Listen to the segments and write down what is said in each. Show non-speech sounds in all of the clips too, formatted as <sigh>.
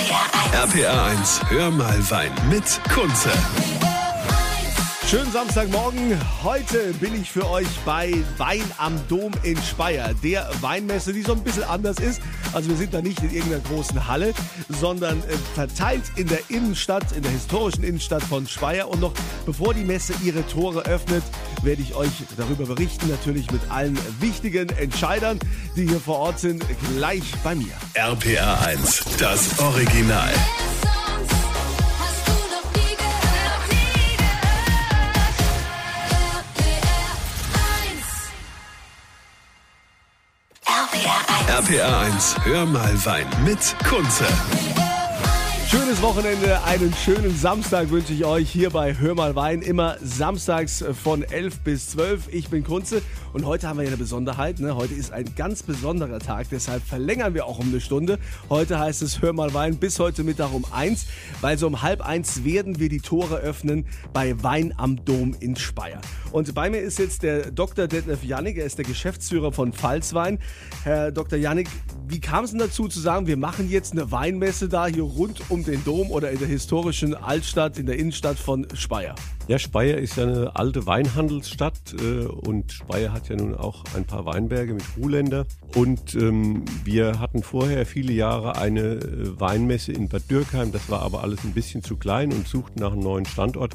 RPR 1, hör mal Wein mit Kunze. Schönen Samstagmorgen. Heute bin ich für euch bei Wein am Dom in Speyer, der Weinmesse, die so ein bisschen anders ist. Also wir sind da nicht in irgendeiner großen Halle, sondern äh, verteilt in der Innenstadt, in der historischen Innenstadt von Speyer. Und noch bevor die Messe ihre Tore öffnet, werde ich euch darüber berichten, natürlich mit allen wichtigen Entscheidern, die hier vor Ort sind, gleich bei mir. RPR 1, das Original. Hast du noch nie gehört? Nie gehört. RPR 1. RPR 1, hör mal Wein mit Kunze. Schönes Wochenende, einen schönen Samstag wünsche ich euch hier bei Hör mal Wein. Immer samstags von 11 bis 12. Ich bin Kunze und heute haben wir ja eine Besonderheit. Ne? Heute ist ein ganz besonderer Tag, deshalb verlängern wir auch um eine Stunde. Heute heißt es Hör mal Wein bis heute Mittag um eins, weil so um halb eins werden wir die Tore öffnen bei Wein am Dom in Speyer. Und bei mir ist jetzt der Dr. Detlef Jannig, er ist der Geschäftsführer von Pfalzwein. Herr Dr. Jannig, wie kam es denn dazu zu sagen, wir machen jetzt eine Weinmesse da hier rund um den Dom oder in der historischen Altstadt, in der Innenstadt von Speyer? Ja, Speyer ist ja eine alte Weinhandelsstadt äh, und Speyer hat ja nun auch ein paar Weinberge mit Ruhländer. Und ähm, wir hatten vorher viele Jahre eine äh, Weinmesse in Bad Dürkheim, das war aber alles ein bisschen zu klein und suchten nach einem neuen Standort.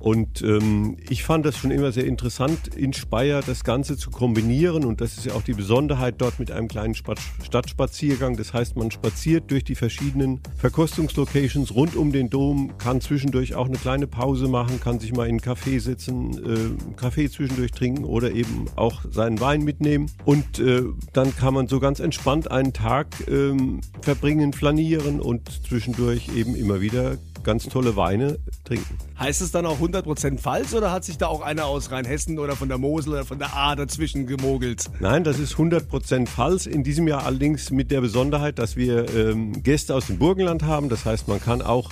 Und ähm, ich fand das schon immer sehr interessant, in Speyer das Ganze zu kombinieren. Und das ist ja auch die Besonderheit dort mit einem kleinen Spa- Stadtspaziergang. Das heißt, man spaziert durch die verschiedenen Verkostungslocations rund um den Dom, kann zwischendurch auch eine kleine Pause machen, kann sich mal in einen Café sitzen, äh, Kaffee zwischendurch trinken oder eben auch seinen Wein mitnehmen. Und äh, dann kann man so ganz entspannt einen Tag ähm, verbringen, flanieren und zwischendurch eben immer wieder ganz tolle Weine trinken. Heißt es dann auch 100% Pfalz oder hat sich da auch einer aus Rheinhessen oder von der Mosel oder von der A dazwischen gemogelt? Nein, das ist 100% Pfalz. In diesem Jahr allerdings mit der Besonderheit, dass wir ähm, Gäste aus dem Burgenland haben. Das heißt, man kann auch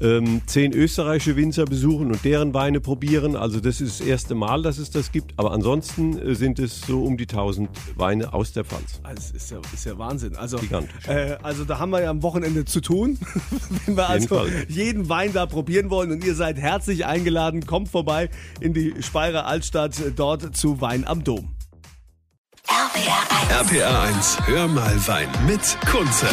ähm, zehn österreichische Winzer besuchen und deren Weine probieren. Also das ist das erste Mal, dass es das gibt. Aber ansonsten äh, sind es so um die 1000 Weine aus der Pfalz. Also das ist ja, ist ja Wahnsinn. Also, Gigantisch. äh, also da haben wir ja am Wochenende zu tun, <laughs> wenn wir jeden also Fall. jeden Wein da probieren wollen. Und ihr seid herzlich eingeladen. Kommt vorbei in die Speyerer Altstadt, äh, dort zu Wein am Dom. RPR 1. RPR 1, hör mal Wein mit Kunze.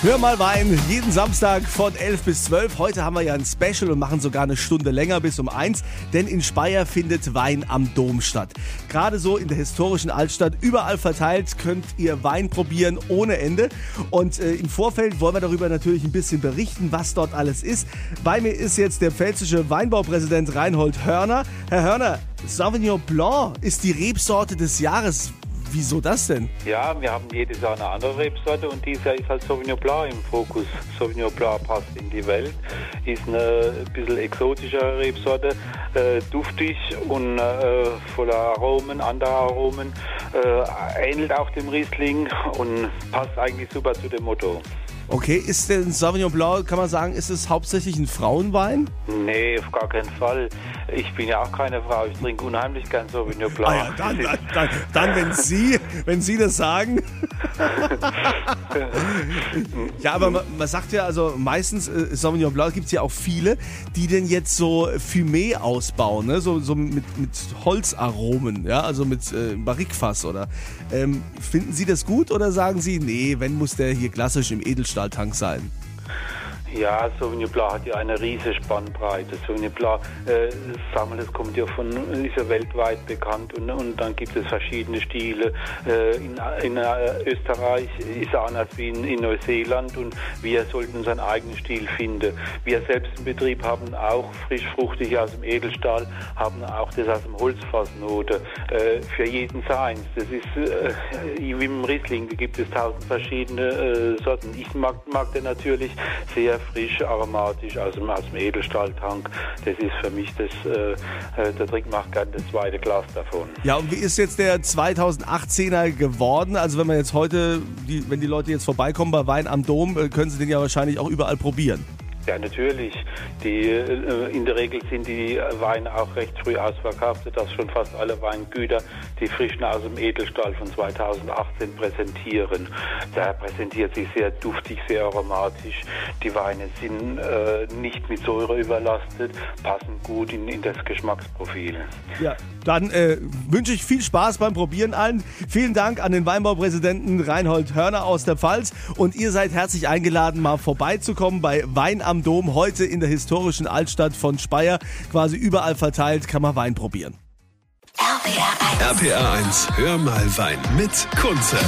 Hör mal Wein, jeden Samstag von 11 bis 12. Heute haben wir ja ein Special und machen sogar eine Stunde länger bis um 1, denn in Speyer findet Wein am Dom statt. Gerade so in der historischen Altstadt, überall verteilt, könnt ihr Wein probieren ohne Ende. Und äh, im Vorfeld wollen wir darüber natürlich ein bisschen berichten, was dort alles ist. Bei mir ist jetzt der pfälzische Weinbaupräsident Reinhold Hörner. Herr Hörner, Sauvignon Blanc ist die Rebsorte des Jahres. Wieso das denn? Ja, wir haben jedes Jahr eine andere Rebsorte und dieses Jahr ist halt Sauvignon Blanc im Fokus. Sauvignon Blanc passt in die Welt, ist eine ein bisschen exotischere Rebsorte, äh, duftig und äh, voller Aromen, andere Aromen, äh, ähnelt auch dem Riesling und passt eigentlich super zu dem Motto. Okay, ist denn Sauvignon Blanc, kann man sagen, ist es hauptsächlich ein Frauenwein? Nee, auf gar keinen Fall. Ich bin ja auch keine Frau, ich trinke unheimlich gern Sauvignon Blanc. Ah ja, dann, dann, dann, dann wenn Sie, wenn Sie das sagen. <laughs> <laughs> ja, aber man, man sagt ja, also meistens äh, Sauvignon Blanc gibt es ja auch viele, die denn jetzt so Fumé ausbauen, ne? so, so mit, mit Holzaromen, ja, also mit äh, Barrikfass oder. Ähm, finden Sie das gut oder sagen Sie, nee, wenn muss der hier klassisch im Edelstahltank sein? Ja, Sauvignon Blanc hat ja eine riesige Spannbreite. Sauvignon Blanc, äh, sagen wir, das kommt ja von, ist ja weltweit bekannt und, und dann gibt es verschiedene Stile. Äh, in in äh, Österreich ist er anders wie in, in Neuseeland und wir sollten unseren eigenen Stil finden. Wir selbst im Betrieb haben auch frisch fruchtig aus dem Edelstahl, haben auch das aus dem Holzfassnote. Äh, für jeden seins. Das ist äh, wie im Riesling, gibt es tausend verschiedene äh, Sorten. Ich mag, mag den natürlich sehr frisch, aromatisch aus dem, aus dem Edelstahltank. Das ist für mich das, äh, äh, der Trick macht gerne das zweite Glas davon. Ja, und wie ist jetzt der 2018er geworden? Also wenn man jetzt heute, die, wenn die Leute jetzt vorbeikommen bei Wein am Dom, äh, können sie den ja wahrscheinlich auch überall probieren. Ja, natürlich. Die, äh, in der Regel sind die Weine auch recht früh ausverkauft, sodass schon fast alle Weingüter die Frischen aus dem Edelstahl von 2018 präsentieren. Der präsentiert sich sehr duftig, sehr aromatisch. Die Weine sind äh, nicht mit Säure überlastet, passen gut in, in das Geschmacksprofil. Ja, dann äh, wünsche ich viel Spaß beim Probieren allen. Vielen Dank an den Weinbaupräsidenten Reinhold Hörner aus der Pfalz. Und ihr seid herzlich eingeladen, mal vorbeizukommen bei Wein am Dom, heute in der historischen Altstadt von Speyer. Quasi überall verteilt kann man Wein probieren. RPR 1, hör mal Wein mit Kunze.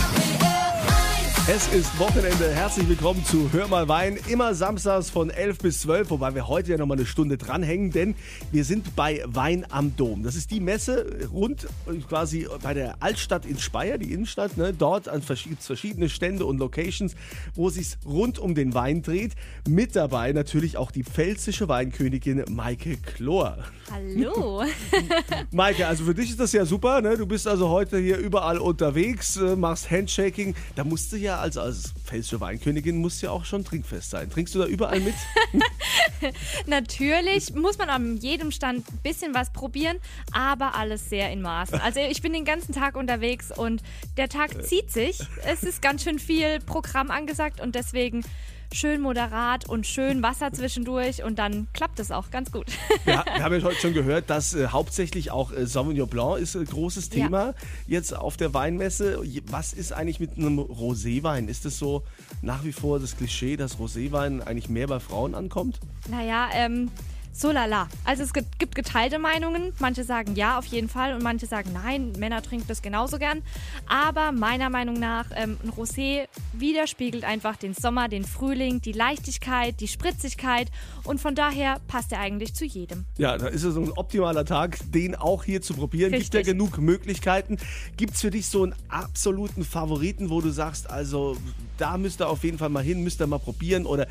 Es ist Wochenende. Herzlich willkommen zu Hör mal Wein. Immer samstags von 11 bis 12, wobei wir heute ja nochmal eine Stunde dranhängen, denn wir sind bei Wein am Dom. Das ist die Messe rund äh, quasi bei der Altstadt in Speyer, die Innenstadt. Ne? Dort an verschied verschiedene Stände und Locations, wo es sich rund um den Wein dreht. Mit dabei natürlich auch die pfälzische Weinkönigin Maike Chlor. Hallo. <laughs> Maike, also für dich ist das ja super. Ne? Du bist also heute hier überall unterwegs, äh, machst Handshaking. Da musst du ja als, als pfälzische Weinkönigin musst du ja auch schon trinkfest sein. Trinkst du da überall mit? <laughs> Natürlich muss man an jedem Stand ein bisschen was probieren, aber alles sehr in Maßen. Also ich bin den ganzen Tag unterwegs und der Tag zieht sich. Es ist ganz schön viel Programm angesagt und deswegen schön moderat und schön Wasser zwischendurch und dann klappt es auch ganz gut. <laughs> Ja, wir haben ja heute schon gehört, dass äh, hauptsächlich auch äh, Sauvignon Blanc ist ein großes Ja. Thema jetzt auf der Weinmesse. Was ist eigentlich mit einem Roséwein? Ist es so nach wie vor das Klischee, dass Roséwein eigentlich mehr bei Frauen ankommt? Naja, ähm, so lala. Also es gibt geteilte Meinungen. Manche sagen ja, auf jeden Fall. Und manche sagen nein, Männer trinken das genauso gern. Aber meiner Meinung nach, ähm, ein Rosé widerspiegelt einfach den Sommer, den Frühling, die Leichtigkeit, die Spritzigkeit. Und von daher passt er eigentlich zu jedem. Ja, da ist es so ein optimaler Tag, den auch hier zu probieren. Gibt ja Richtig. genug Möglichkeiten. Gibt es für dich so einen absoluten Favoriten, wo du sagst, also da müsst ihr auf jeden Fall mal hin, müsst ihr mal probieren oder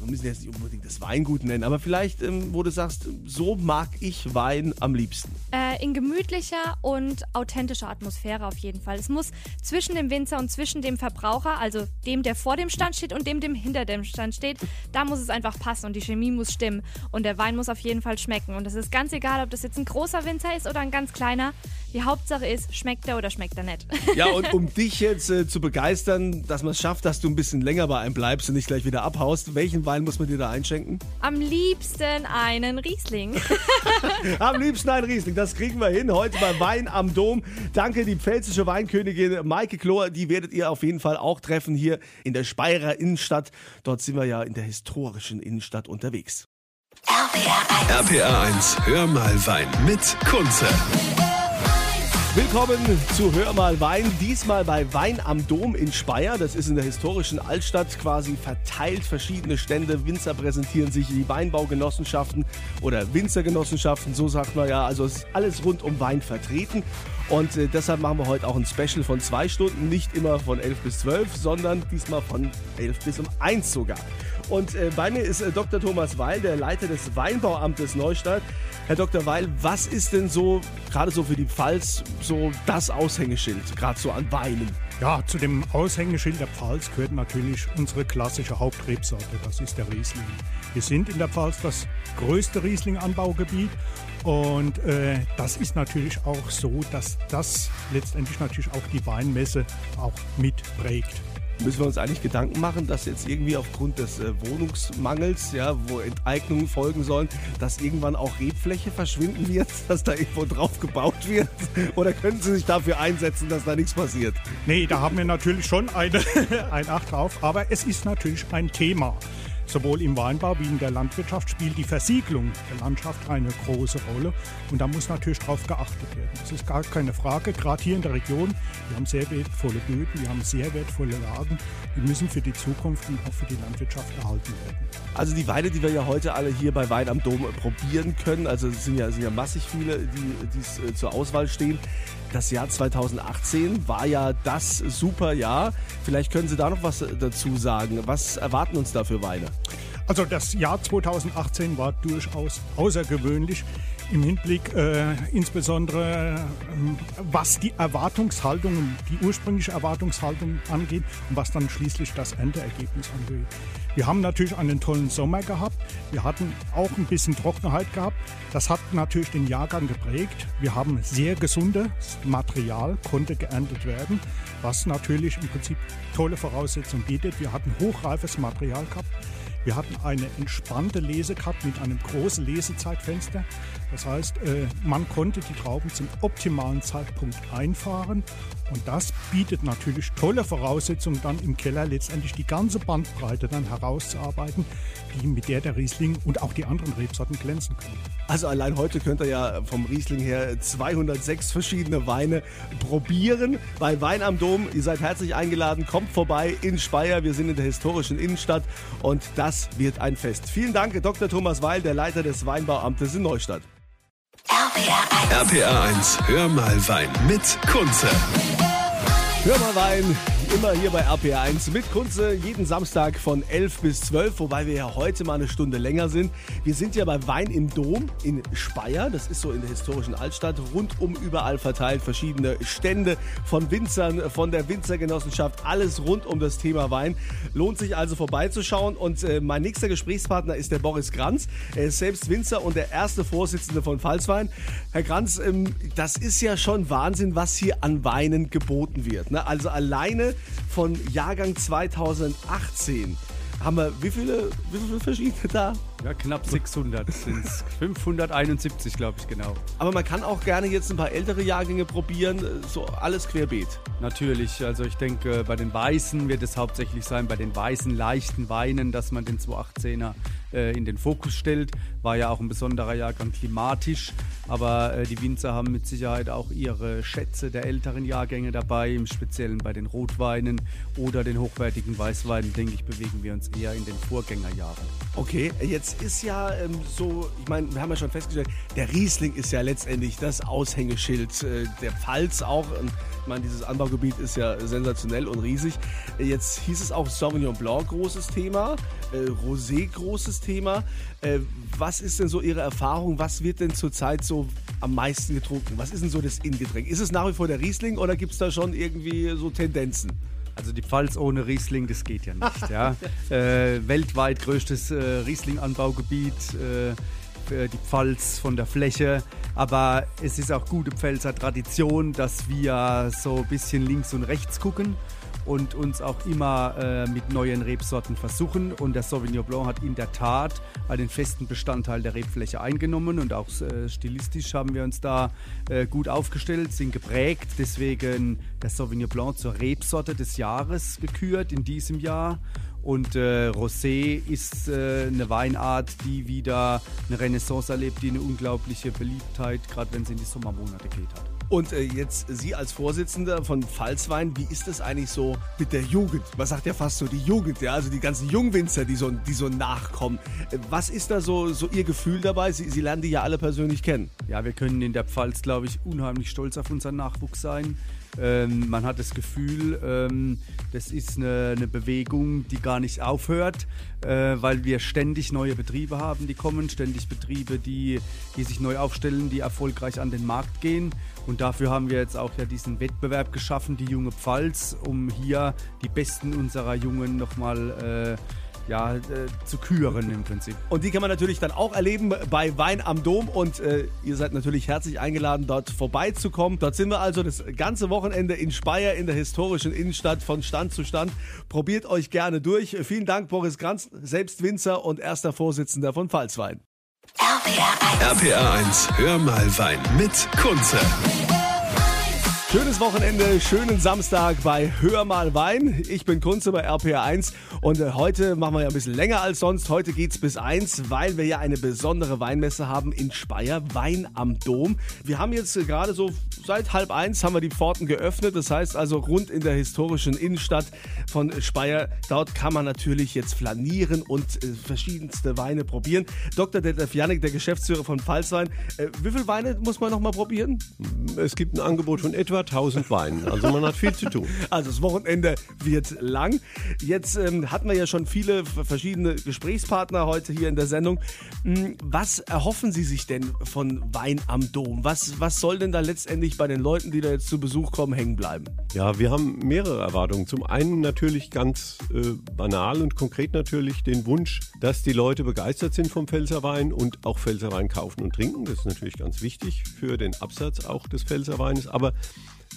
wir müssen jetzt nicht unbedingt das Weingut nennen, aber vielleicht, ähm, wo du sagst, so mag ich Wein am liebsten. Äh, in gemütlicher und authentischer Atmosphäre auf jeden Fall. Es muss zwischen dem Winzer und zwischen dem Verbraucher, also dem, der vor dem Stand steht und dem, dem hinter dem Stand steht, da muss es einfach passen und die Chemie muss stimmen und der Wein muss auf jeden Fall schmecken. Und es ist ganz egal, ob das jetzt ein großer Winzer ist oder ein ganz kleiner. Die Hauptsache ist, schmeckt er oder schmeckt er nicht. <laughs> Ja, und um dich jetzt äh, zu begeistern, dass man es schafft, dass du ein bisschen länger bei einem bleibst und nicht gleich wieder abhaust, welchen Wein muss man dir da einschenken? Am liebsten einen Riesling. <laughs> Am liebsten ein Riesling, das kriegen wir hin heute bei Wein am Dom. Danke, die pfälzische Weinkönigin Maike Klor, die werdet ihr auf jeden Fall auch treffen hier in der Speyerer Innenstadt. Dort sind wir ja in der historischen Innenstadt unterwegs. RPR 1, hör mal Wein mit Kunze. Willkommen zu Hör mal Wein, diesmal bei Wein am Dom in Speyer. Das ist in der historischen Altstadt quasi verteilt verschiedene Stände. Winzer präsentieren sich, die Weinbaugenossenschaften oder Winzergenossenschaften, so sagt man ja. Also ist alles rund um Wein vertreten. Und äh, deshalb machen wir heute auch ein Special von zwei Stunden, nicht immer von 11 bis 12, sondern diesmal von 11 bis um 1 sogar. Und äh, bei mir ist äh, Dr. Thomas Weil, der Leiter des Weinbauamtes Neustadt. Herr Dr. Weil, was ist denn so, gerade so für die Pfalz, so das Aushängeschild, gerade so an Weinen? Ja, zu dem Aushängeschild der Pfalz gehört natürlich unsere klassische Hauptrebsorte, das ist der Riesling. Wir sind in der Pfalz das größte Riesling-Anbaugebiet und äh, das ist natürlich auch so, dass das letztendlich natürlich auch die Weinmesse auch mitprägt. Müssen wir uns eigentlich Gedanken machen, dass jetzt irgendwie aufgrund des äh, Wohnungsmangels, ja, wo Enteignungen folgen sollen, dass irgendwann auch Rebfläche verschwinden wird, <laughs> dass da irgendwo drauf gebaut wird? <laughs> Oder können Sie sich dafür einsetzen, dass da nichts passiert? Nee, da haben wir natürlich schon eine, <laughs> ein Acht drauf, aber es ist natürlich ein Thema. Sowohl im Weinbau wie in der Landwirtschaft spielt die Versiegelung der Landschaft eine große Rolle und da muss natürlich darauf geachtet werden. Das ist gar keine Frage, gerade hier in der Region, wir haben sehr wertvolle Böden, wir haben sehr wertvolle Lagen, die müssen für die Zukunft und auch für die Landwirtschaft erhalten werden. Also die Weine, die wir ja heute alle hier bei Wein am Dom probieren können, also es sind ja, sind ja massig viele, die die's, äh, zur Auswahl stehen. Das Jahr 2018 war ja das super Jahr. Vielleicht können Sie da noch was äh, dazu sagen. Was erwarten uns da für Weine? Also das Jahr 2018 war durchaus außergewöhnlich. im Hinblick äh, insbesondere ähm, was die Erwartungshaltung, die ursprüngliche Erwartungshaltung angeht und was dann schließlich das Endergebnis angeht. Wir haben natürlich einen tollen Sommer gehabt. Wir hatten auch ein bisschen Trockenheit gehabt. Das hat natürlich den Jahrgang geprägt. Wir haben sehr gesundes Material, konnte geerntet werden, was natürlich im Prinzip tolle Voraussetzungen bietet. Wir hatten hochreifes Material gehabt. Wir hatten eine entspannte Lese gehabt mit einem großen Lesezeitfenster. Das heißt, äh, man konnte die Trauben zum optimalen Zeitpunkt einfahren. Und das bietet natürlich tolle Voraussetzungen, dann im Keller letztendlich die ganze Bandbreite dann herauszuarbeiten, die mit der der Riesling und auch die anderen Rebsorten glänzen können. Also allein heute könnt ihr ja vom Riesling her 206 verschiedene Weine probieren. Bei Wein am Dom, ihr seid herzlich eingeladen, kommt vorbei in Speyer. Wir sind in der historischen Innenstadt und das wird ein Fest. Vielen Dank, Dr. Thomas Weil, der Leiter des Weinbauamtes in Neustadt. RPR 1, hör mal Wein mit Kunze. Hör mal Wein, immer hier bei RPR 1 mit Kunze, jeden Samstag von 11 bis 12, wobei wir ja heute mal eine Stunde länger sind. Wir sind ja bei Wein im Dom in Speyer, das ist so in der historischen Altstadt, rundum überall verteilt, verschiedene Stände von Winzern, von der Winzergenossenschaft, alles rund um das Thema Wein. Lohnt sich also vorbeizuschauen und äh, mein nächster Gesprächspartner ist der Boris Kranz. Er ist selbst Winzer und der erste Vorsitzende von Pfalzwein. Herr Kranz, ähm, das ist ja schon Wahnsinn, was hier an Weinen geboten wird. Ne? Also alleine von Jahrgang 2018 haben wir wie viele, wie viele verschiedene da? Ja, knapp 600 sind es. 571, glaube ich, genau. Aber man kann auch gerne jetzt ein paar ältere Jahrgänge probieren, so alles querbeet. Natürlich, also ich denke, bei den Weißen wird es hauptsächlich sein, bei den weißen, leichten Weinen, dass man den 218er äh, in den Fokus stellt. War ja auch ein besonderer Jahrgang klimatisch, aber äh, die Winzer haben mit Sicherheit auch ihre Schätze der älteren Jahrgänge dabei, im Speziellen bei den Rotweinen oder den hochwertigen Weißweinen, denke ich, bewegen wir uns eher in den Vorgängerjahren. Okay, jetzt ist ja ähm, so, ich meine, wir haben ja schon festgestellt, der Riesling ist ja letztendlich das Aushängeschild äh, der Pfalz auch. Und, ich meine, dieses Anbaugebiet ist ja sensationell und riesig. Äh, Jetzt hieß es auch Sauvignon Blanc großes Thema, äh, Rosé großes Thema. Äh, was ist denn so Ihre Erfahrung? Was wird denn zurzeit so am meisten getrunken? Was ist denn so das Innengetränk? Ist es nach wie vor der Riesling oder gibt es da schon irgendwie so Tendenzen? Also die Pfalz ohne Riesling, das geht ja nicht. ja. <laughs> äh, weltweit größtes äh, Riesling-Anbaugebiet, äh, die Pfalz von der Fläche. Aber es ist auch gute Pfälzer Tradition, dass wir so ein bisschen links und rechts gucken und uns auch immer äh, mit neuen Rebsorten versuchen. Und der Sauvignon Blanc hat in der Tat einen festen Bestandteil der Rebfläche eingenommen und auch äh, stilistisch haben wir uns da äh, gut aufgestellt, sind geprägt. Deswegen der Sauvignon Blanc zur Rebsorte des Jahres gekürt in diesem Jahr. Und äh, Rosé ist äh, eine Weinart, die wieder eine Renaissance erlebt, die eine unglaubliche Beliebtheit, gerade wenn es in die Sommermonate geht, hat. Und äh, jetzt Sie als Vorsitzender von Pfalzwein, wie ist es eigentlich so mit der Jugend? Man sagt ja fast so die Jugend, ja, also die ganzen Jungwinzer, die so, die so nachkommen. Äh, Was ist da so, so Ihr Gefühl dabei? Sie, Sie lernen die ja alle persönlich kennen. Ja, wir können in der Pfalz, glaube ich, unheimlich stolz auf unseren Nachwuchs sein. Ähm, man hat das Gefühl, ähm, das ist eine, eine Bewegung, die gar nicht aufhört, äh, weil wir ständig neue Betriebe haben, die kommen, ständig Betriebe, die, die sich neu aufstellen, die erfolgreich an den Markt gehen. Und dafür haben wir jetzt auch ja diesen Wettbewerb geschaffen, die junge Pfalz, um hier die Besten unserer Jungen nochmal äh, ja, äh, zu küren im Prinzip. Und die kann man natürlich dann auch erleben bei Wein am Dom. Und äh, ihr seid natürlich herzlich eingeladen, dort vorbeizukommen. Dort sind wir also das ganze Wochenende in Speyer in der historischen Innenstadt von Stand zu Stand. Probiert euch gerne durch. Vielen Dank, Boris Granz, selbst Winzer und erster Vorsitzender von Pfalzwein. RPR 1, hör mal Wein mit Kunze. Schönes Wochenende, schönen Samstag bei Hör mal Wein. Ich bin Kunze bei RPR1 und äh, heute machen wir ja ein bisschen länger als sonst. Heute geht's bis 1, weil wir ja eine besondere Weinmesse haben in Speyer, Wein am Dom. Wir haben jetzt äh, gerade so seit halb eins haben wir die Pforten geöffnet. Das heißt also rund in der historischen Innenstadt von Speyer. Dort kann man natürlich jetzt flanieren und äh, verschiedenste Weine probieren. Dr. Detlef Janik, der Geschäftsführer von Pfalzwein. Äh, wie viele Weine muss man noch mal probieren? Es gibt ein Angebot von etwa 1000 Weinen. Also man hat viel zu tun. <laughs> Also das Wochenende wird lang. Jetzt ähm, hatten wir ja schon viele verschiedene Gesprächspartner heute hier in der Sendung. Hm, Was erhoffen Sie sich denn von Wein am Dom? Was, was soll denn da letztendlich bei den Leuten, die da jetzt zu Besuch kommen, hängen bleiben? Ja, wir haben mehrere Erwartungen. Zum einen natürlich ganz äh, banal und konkret natürlich den Wunsch, dass die Leute begeistert sind vom Pfälzerwein und auch Pfälzerwein kaufen und trinken. Das ist natürlich ganz wichtig für den Absatz auch des Pfälzerweines. Aber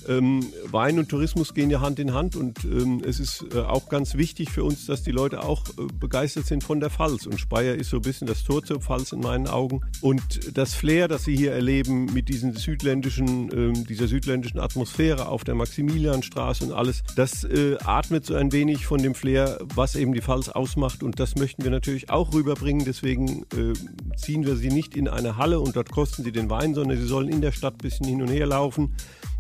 ähm, Wein und Tourismus gehen ja Hand in Hand und ähm, es ist äh, auch ganz wichtig für uns, dass die Leute auch äh, begeistert sind von der Pfalz. Und Speyer ist so ein bisschen das Tor zur Pfalz in meinen Augen. Und das Flair, das sie hier erleben mit diesen südländischen, ähm, dieser südländischen Atmosphäre auf der Maximilianstraße und alles, das äh, atmet so ein wenig von dem Flair, was eben die Pfalz ausmacht. Und das möchten wir natürlich auch rüberbringen. Deswegen äh, ziehen wir sie nicht in eine Halle und dort kosten sie den Wein, sondern sie sollen in der Stadt ein bisschen hin und her laufen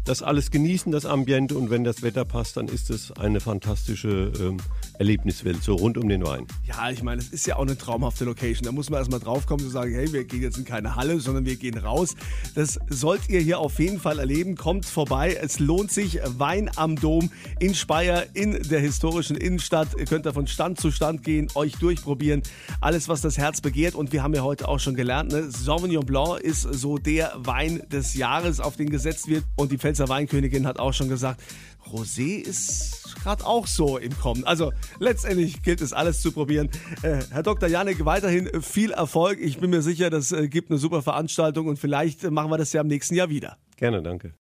das alles genießen, das Ambiente. Und wenn das Wetter passt, dann ist es eine fantastische ähm, Erlebniswelt, so rund um den Wein. Ja, ich meine, es ist ja auch eine traumhafte Location. Da muss man erstmal draufkommen zu sagen, hey, wir gehen jetzt in keine Halle, sondern wir gehen raus. Das sollt ihr hier auf jeden Fall erleben. Kommt vorbei. Es lohnt sich. Wein am Dom in Speyer in der historischen Innenstadt. Ihr könnt da von Stand zu Stand gehen, euch durchprobieren. Alles, was das Herz begehrt. Und wir haben ja heute auch schon gelernt, ne? Sauvignon Blanc ist so der Wein des Jahres, auf den gesetzt wird. Und die Pfälzer Weinkönigin hat auch schon gesagt, Rosé ist gerade auch so im Kommen. Also letztendlich gilt es alles zu probieren. Äh, Herr Dr. Janik, weiterhin viel Erfolg. Ich bin mir sicher, das äh, gibt eine super Veranstaltung und vielleicht äh, machen wir das ja im nächsten Jahr wieder. Gerne, danke.